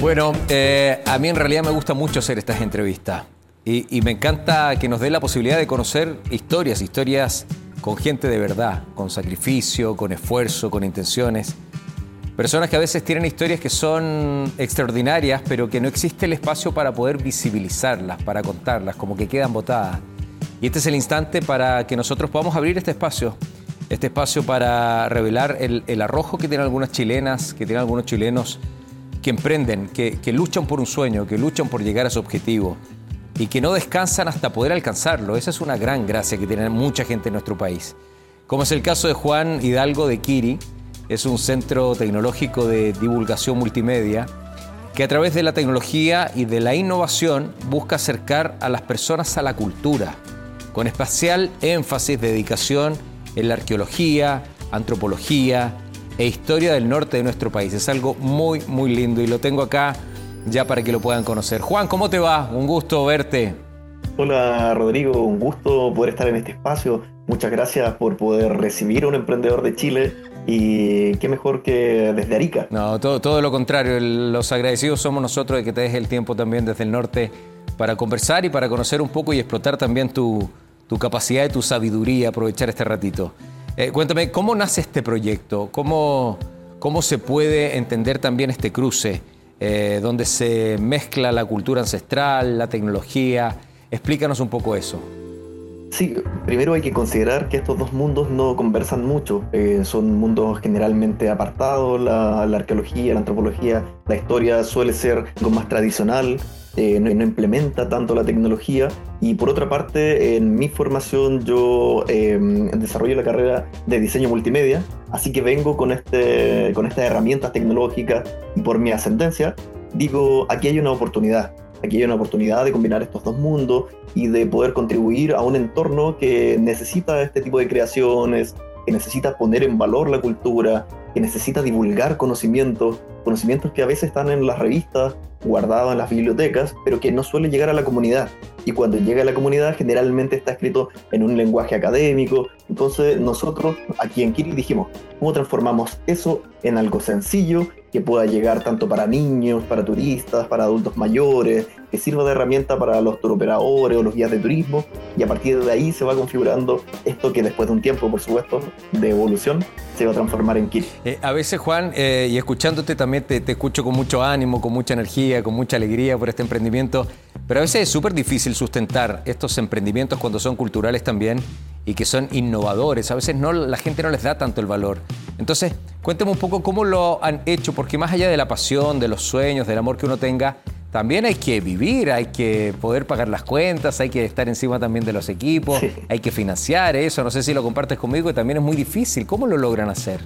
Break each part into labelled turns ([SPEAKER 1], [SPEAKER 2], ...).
[SPEAKER 1] Bueno, eh, a mí en realidad me gusta mucho hacer estas entrevistas y, me encanta que nos dé la posibilidad de conocer historias, historias con gente de verdad, con sacrificio, con esfuerzo, con intenciones. Personas que a veces tienen historias que son extraordinarias, pero que no existe el espacio para poder visibilizarlas, para contarlas, como que quedan botadas. Y este es el instante para que nosotros podamos abrir este espacio, este espacio para revelar el, el arrojo que tienen algunas chilenas, que tienen algunos chilenos que emprenden, que, luchan por un sueño, que luchan por llegar a su objetivo y que no descansan hasta poder alcanzarlo. Esa es una gran gracia que tiene mucha gente en nuestro país. Como es el caso de Juan Hidalgo de Kiri, es un centro tecnológico de divulgación multimedia que a través de la tecnología y de la innovación busca acercar a las personas a la cultura, con especial énfasis, dedicación en la arqueología, antropología, e historia del norte de nuestro país. Es algo muy, muy lindo y lo tengo acá ya para que lo puedan conocer. Juan, ¿cómo te va? Un gusto verte.
[SPEAKER 2] Hola Rodrigo, un gusto poder estar en este espacio. Muchas gracias por poder recibir a un emprendedor de Chile y qué mejor que desde Arica.
[SPEAKER 1] No, todo, todo lo contrario. Los agradecidos somos nosotros de que te des el tiempo también desde el norte para conversar y para conocer un poco y explotar también tu, tu capacidad y tu sabiduría, aprovechar este ratito. Eh, cuéntame, ¿cómo nace este proyecto? ¿Cómo, ¿Cómo se puede entender también este cruce eh, donde se mezcla la cultura ancestral, la tecnología? Explícanos un poco eso.
[SPEAKER 2] Sí, primero hay que considerar que estos dos mundos no conversan mucho, eh, son mundos generalmente apartados, la, la, arqueología, la antropología, la historia suele ser algo más tradicional, eh, no, no, implementa tanto la tecnología. Y por otra parte en mi formación yo eh, desarrollo la carrera de diseño multimedia, así que vengo con, este, con estas herramientas tecnológicas y por mi ascendencia digo, aquí hay una oportunidad Aquí hay una oportunidad de combinar estos dos mundos y de poder contribuir a un entorno que necesita este tipo de creaciones, que necesita poner en valor la cultura, que necesita divulgar conocimientos, conocimientos que a veces están en las revistas, guardados en las bibliotecas, pero que no suele llegar a la comunidad. Y cuando llega a la comunidad generalmente está escrito en un lenguaje académico. Entonces nosotros aquí en Kiri dijimos, ¿cómo transformamos eso en algo sencillo que pueda llegar tanto para niños, para turistas, para adultos mayores, que sirva de herramienta para los turoperadores o los guías de turismo, y a partir de ahí se va configurando esto que después de un tiempo, por supuesto, de evolución, se va a transformar en Kiri.
[SPEAKER 1] Eh, a veces, Juan, eh, y escuchándote también te, te, escucho con mucho ánimo, con mucha energía, con mucha alegría por este emprendimiento, pero a veces es súper difícil sustentar estos emprendimientos cuando son culturales también y que son innovadores. A veces no, la gente no les da tanto el valor. Entonces, cuénteme un poco cómo lo han hecho, porque más allá de la pasión, de los sueños, del amor que uno tenga, también hay que vivir, hay que poder pagar las cuentas, hay que estar encima también de los equipos, sí. hay que financiar eso. No sé si lo compartes conmigo, que también es muy difícil. ¿Cómo lo logran hacer?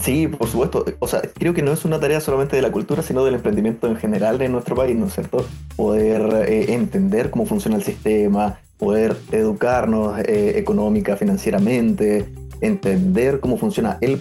[SPEAKER 2] Sí, por supuesto. O sea, creo que no es una tarea solamente de la cultura, sino del emprendimiento en general en nuestro país, ¿no es cierto? Poder eh, entender cómo funciona el sistema, poder educarnos eh, económica, financieramente, entender cómo funciona el,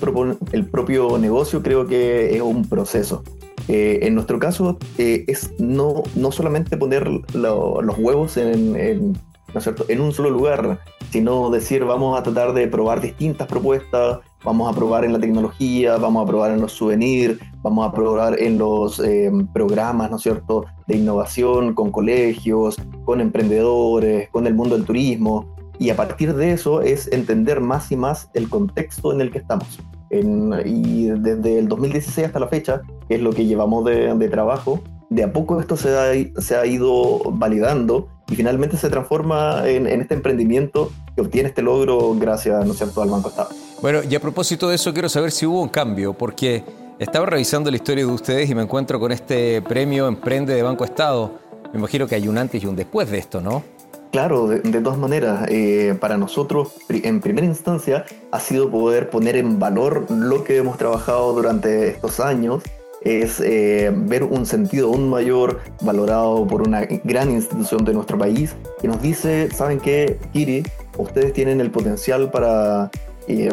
[SPEAKER 2] el, propio negocio, creo que es un proceso. Eh, en nuestro caso, eh, es no, no solamente poner lo, los huevos en, en, ¿no es en un solo lugar, sino decir vamos a tratar de probar distintas propuestas, vamos a probar en la tecnología, vamos a probar en los souvenirs, vamos a probar en los eh, programas, ¿no es cierto?, de innovación con colegios, con emprendedores, con el mundo del turismo. Y a partir de eso es entender más y más el contexto en el que estamos. En, y desde el 2016 hasta la fecha, que es lo que llevamos de, de trabajo, de a poco esto se ha, se ha, ido validando y finalmente se transforma en, en, este emprendimiento que obtiene este logro gracias, ¿no es cierto?, al Banco Estado.
[SPEAKER 1] Bueno, y a propósito de eso, quiero saber si hubo un cambio, porque estaba revisando la historia de ustedes y me encuentro con este premio Emprende de Banco Estado. Me imagino que hay un antes y un después de esto, ¿no?
[SPEAKER 2] Claro, de, de todas maneras, eh, para nosotros, en primera instancia, ha sido poder poner en valor lo que hemos trabajado durante estos años, es eh, ver un sentido aún mayor valorado por una gran institución de nuestro país que nos dice, ¿saben qué, Kiri? Ustedes tienen el potencial para, eh,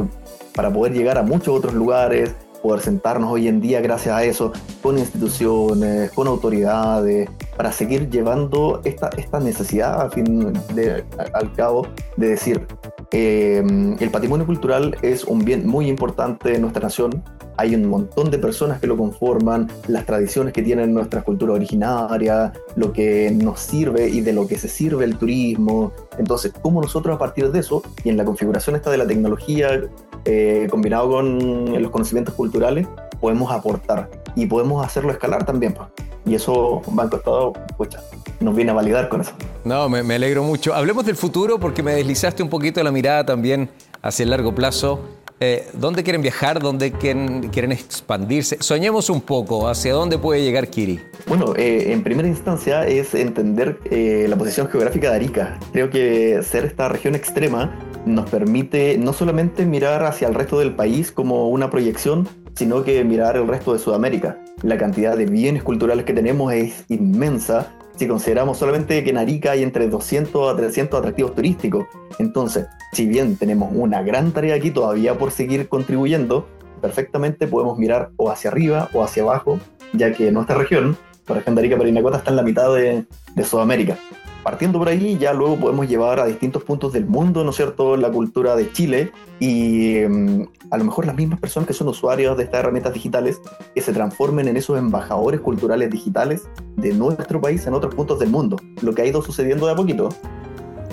[SPEAKER 2] para poder llegar a muchos otros lugares, poder sentarnos hoy en día gracias a eso con instituciones, con autoridades, para seguir llevando esta, esta necesidad, al fin de, al cabo, de decir, eh, el patrimonio cultural es un bien muy importante en nuestra nación, hay un montón de personas que lo conforman, las tradiciones que tienen nuestra cultura originaria, lo que nos sirve y de lo que se sirve el turismo. Entonces, ¿cómo nosotros a partir de eso y en la configuración esta de la tecnología eh, combinado con los conocimientos culturales, podemos aportar y podemos hacerlo escalar también? Pues. Y eso Banco Estado, pucha, nos viene a validar con eso.
[SPEAKER 1] No, me, me alegro mucho. Hablemos del futuro porque me deslizaste un poquito la mirada también hacia el largo plazo. Eh, ¿Dónde quieren viajar? ¿Dónde quieren, expandirse? Soñemos un poco, ¿hacia dónde puede llegar Kiri?
[SPEAKER 2] Bueno, eh, en primera instancia es entender eh, la posición geográfica de Arica. Creo que ser esta región extrema nos permite no solamente mirar hacia el resto del país como una proyección, sino que mirar el resto de Sudamérica. La cantidad de bienes culturales que tenemos es inmensa si consideramos solamente que en Arica hay entre 200 a 300 atractivos turísticos. Entonces, si bien tenemos una gran tarea aquí todavía por seguir contribuyendo, perfectamente podemos mirar o hacia arriba o hacia abajo, ya que nuestra región, la región de Arica Parinacota, está en la mitad de, de Sudamérica. Partiendo por ahí, ya luego podemos llevar a distintos puntos del mundo, ¿no es cierto?, la cultura de Chile y mm, a lo mejor las mismas personas que son usuarios de estas herramientas digitales que se transformen en esos embajadores culturales digitales de nuestro país en otros puntos del mundo, lo que ha ido sucediendo de a poquito.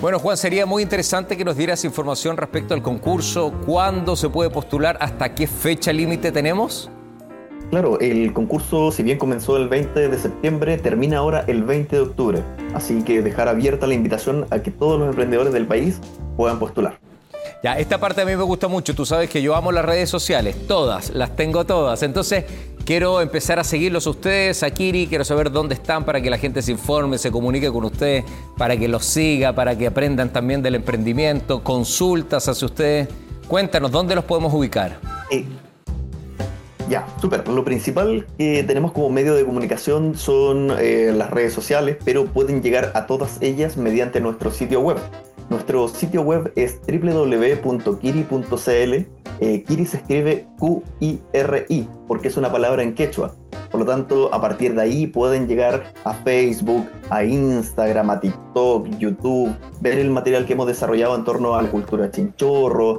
[SPEAKER 1] Bueno, Juan, sería muy interesante que nos dieras información respecto al concurso, cuándo se puede postular, hasta qué fecha límite tenemos.
[SPEAKER 2] Claro, el concurso, si bien comenzó el 20 de septiembre, termina ahora el 20 de octubre. Así que dejar abierta la invitación a que todos los emprendedores del país puedan postular.
[SPEAKER 1] Ya, esta parte a mí me gusta mucho. Tú sabes que yo amo las redes sociales, todas, las tengo todas. Entonces, quiero empezar a seguirlos a ustedes, a Kiri, quiero saber dónde están para que la gente se informe, se comunique con ustedes, para que los siga, para que aprendan también del emprendimiento, consultas hacia ustedes. Cuéntanos, ¿dónde los podemos ubicar?
[SPEAKER 2] Eh, ya, súper. Lo principal que tenemos como medio de comunicación son eh, las redes sociales, pero pueden llegar a todas ellas mediante nuestro sitio web. Nuestro sitio web es www.kiri.cl. Eh, Kiri se escribe Q-I-R-I, porque es una palabra en quechua. Por lo tanto, a partir de ahí pueden llegar a Facebook, a Instagram, a TikTok, YouTube, ver el material que hemos desarrollado en torno a la cultura chinchorro,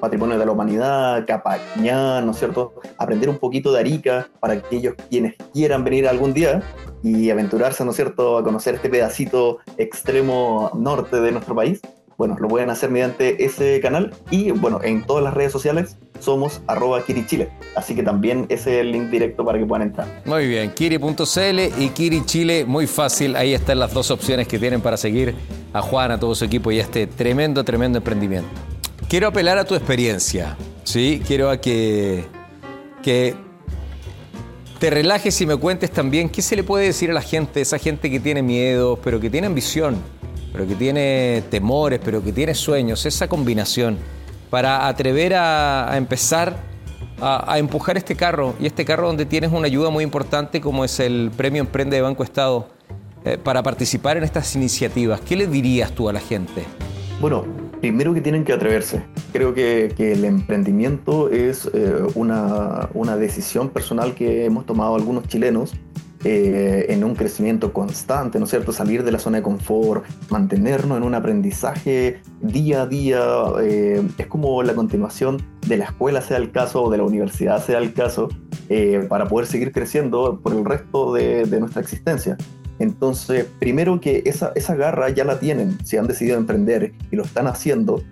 [SPEAKER 2] patrimonio de la humanidad, Capañán, ¿no es cierto? Aprender un poquito de Arica para aquellos quienes quieran venir algún día y aventurarse, ¿no es cierto?, a conocer este pedacito extremo norte de nuestro país bueno, lo pueden hacer mediante ese canal y bueno, en todas las redes sociales somos arroba kirichile, así que también ese es el link directo para que puedan entrar.
[SPEAKER 1] Muy bien, kiri.cl y kirichile, muy fácil, ahí están las dos opciones que tienen para seguir a Juan, a todo su equipo y a este tremendo, tremendo emprendimiento. Quiero apelar a tu experiencia, ¿sí? Quiero a que, que te relajes y me cuentes también qué se le puede decir a la gente, esa gente que tiene miedo, pero que tiene ambición pero que tiene temores, pero que tiene sueños, esa combinación para atrever a, empezar a, empujar este carro y este carro donde tienes una ayuda muy importante como es el Premio Emprende de Banco Estado eh, para participar en estas iniciativas. ¿Qué le dirías tú a la gente?
[SPEAKER 2] Bueno, primero que tienen que atreverse. Creo que, el emprendimiento es eh, una, una decisión personal que hemos tomado algunos chilenos eh, en un crecimiento constante, ¿no es cierto? Salir de la zona de confort, mantenernos en un aprendizaje día a día, eh, es como la continuación de la escuela sea el caso o de la universidad sea el caso, eh, para poder seguir creciendo por el resto de, nuestra existencia. Entonces, primero que esa, esa garra ya la tienen, si han decidido emprender y lo están haciendo,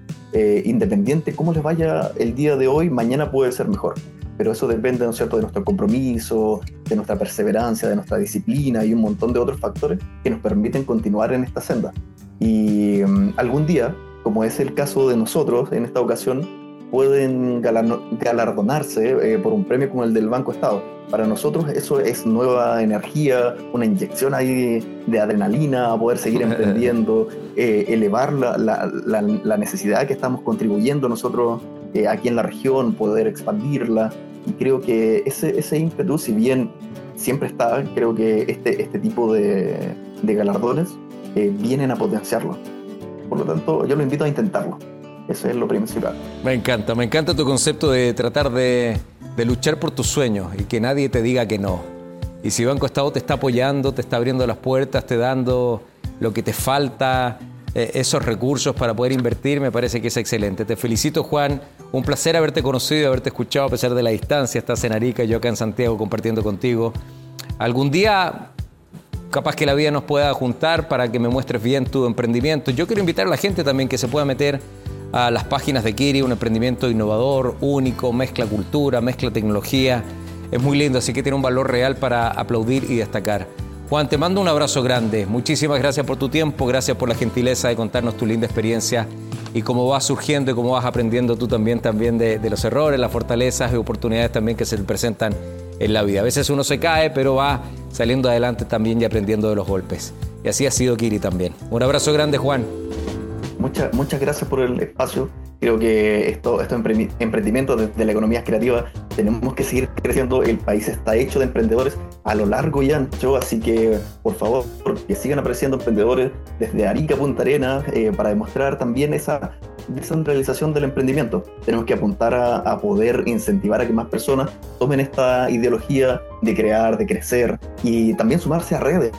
[SPEAKER 2] independiente cómo les vaya el día de hoy, mañana puede ser mejor pero eso depende, ¿no es cierto?, de nuestro compromiso, de nuestra perseverancia, de nuestra disciplina y un montón de otros factores que nos permiten continuar en esta senda. Y mm, algún día, como es el caso de nosotros en esta ocasión, pueden galardonarse eh, por un premio como el del Banco Estado. Para nosotros eso es nueva energía, una inyección ahí de adrenalina a poder seguir emprendiendo, eh, elevar la, la, la, necesidad que estamos contribuyendo nosotros eh, aquí en la región, poder expandirla. Y creo que ese, ese ímpetu, si bien siempre está, creo que este, este tipo de, de galardones eh, vienen a potenciarlo. Por lo tanto, yo lo invito a intentarlo. Eso es lo principal.
[SPEAKER 1] Me encanta, me encanta tu concepto de tratar de, de luchar por tus sueños y que nadie te diga que no. Y si Banco Estado te está apoyando, te está abriendo las puertas, te dando lo que te falta, eh, esos recursos para poder invertir, me parece que es excelente. Te felicito, Juan. Un placer haberte conocido y haberte escuchado a pesar de la distancia. Estás en Arica, yo acá en Santiago compartiendo contigo. Algún día, capaz que la vida nos pueda juntar para que me muestres bien tu emprendimiento. Yo quiero invitar a la gente también que se pueda meter a las páginas de Kiri, un emprendimiento innovador, único, mezcla cultura, mezcla tecnología. Es muy lindo, así que tiene un valor real para aplaudir y destacar. Juan, te mando un abrazo grande. Muchísimas gracias por tu tiempo, gracias por la gentileza de contarnos tu linda experiencia y cómo vas surgiendo y cómo vas aprendiendo tú también, también de, los errores, las fortalezas y oportunidades también que se presentan en la vida. A veces uno se cae, pero va saliendo adelante también y aprendiendo de los golpes. Y así ha sido Kiri también. Un abrazo grande, Juan.
[SPEAKER 2] Muchas, muchas gracias por el espacio. Creo que esto, estos emprendimientos de, de, la economía creativa tenemos que seguir creciendo. El país está hecho de emprendedores a lo largo y ancho, así que por favor que sigan apareciendo emprendedores desde Arica Punta Arena eh, para demostrar también esa descentralización del emprendimiento. Tenemos que apuntar a, a, poder incentivar a que más personas tomen esta ideología de crear, de crecer y también sumarse a redes,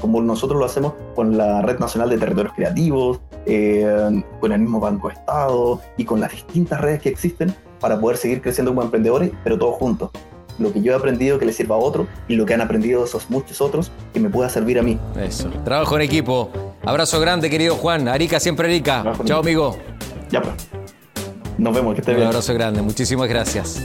[SPEAKER 2] como nosotros lo hacemos con la Red Nacional de Territorios Creativos, eh, con el mismo Banco Estado y con las distintas redes que existen para poder seguir creciendo como emprendedores, pero todos juntos. Lo que yo he aprendido que le sirva a otro y lo que han aprendido esos muchos otros que me pueda servir a mí.
[SPEAKER 1] Eso. Trabajo en equipo. Abrazo grande, querido Juan. Arica, siempre Arica. Chao, amigo.
[SPEAKER 2] Ya, pues. Nos vemos, que esté
[SPEAKER 1] Un
[SPEAKER 2] bien.
[SPEAKER 1] abrazo grande, muchísimas gracias.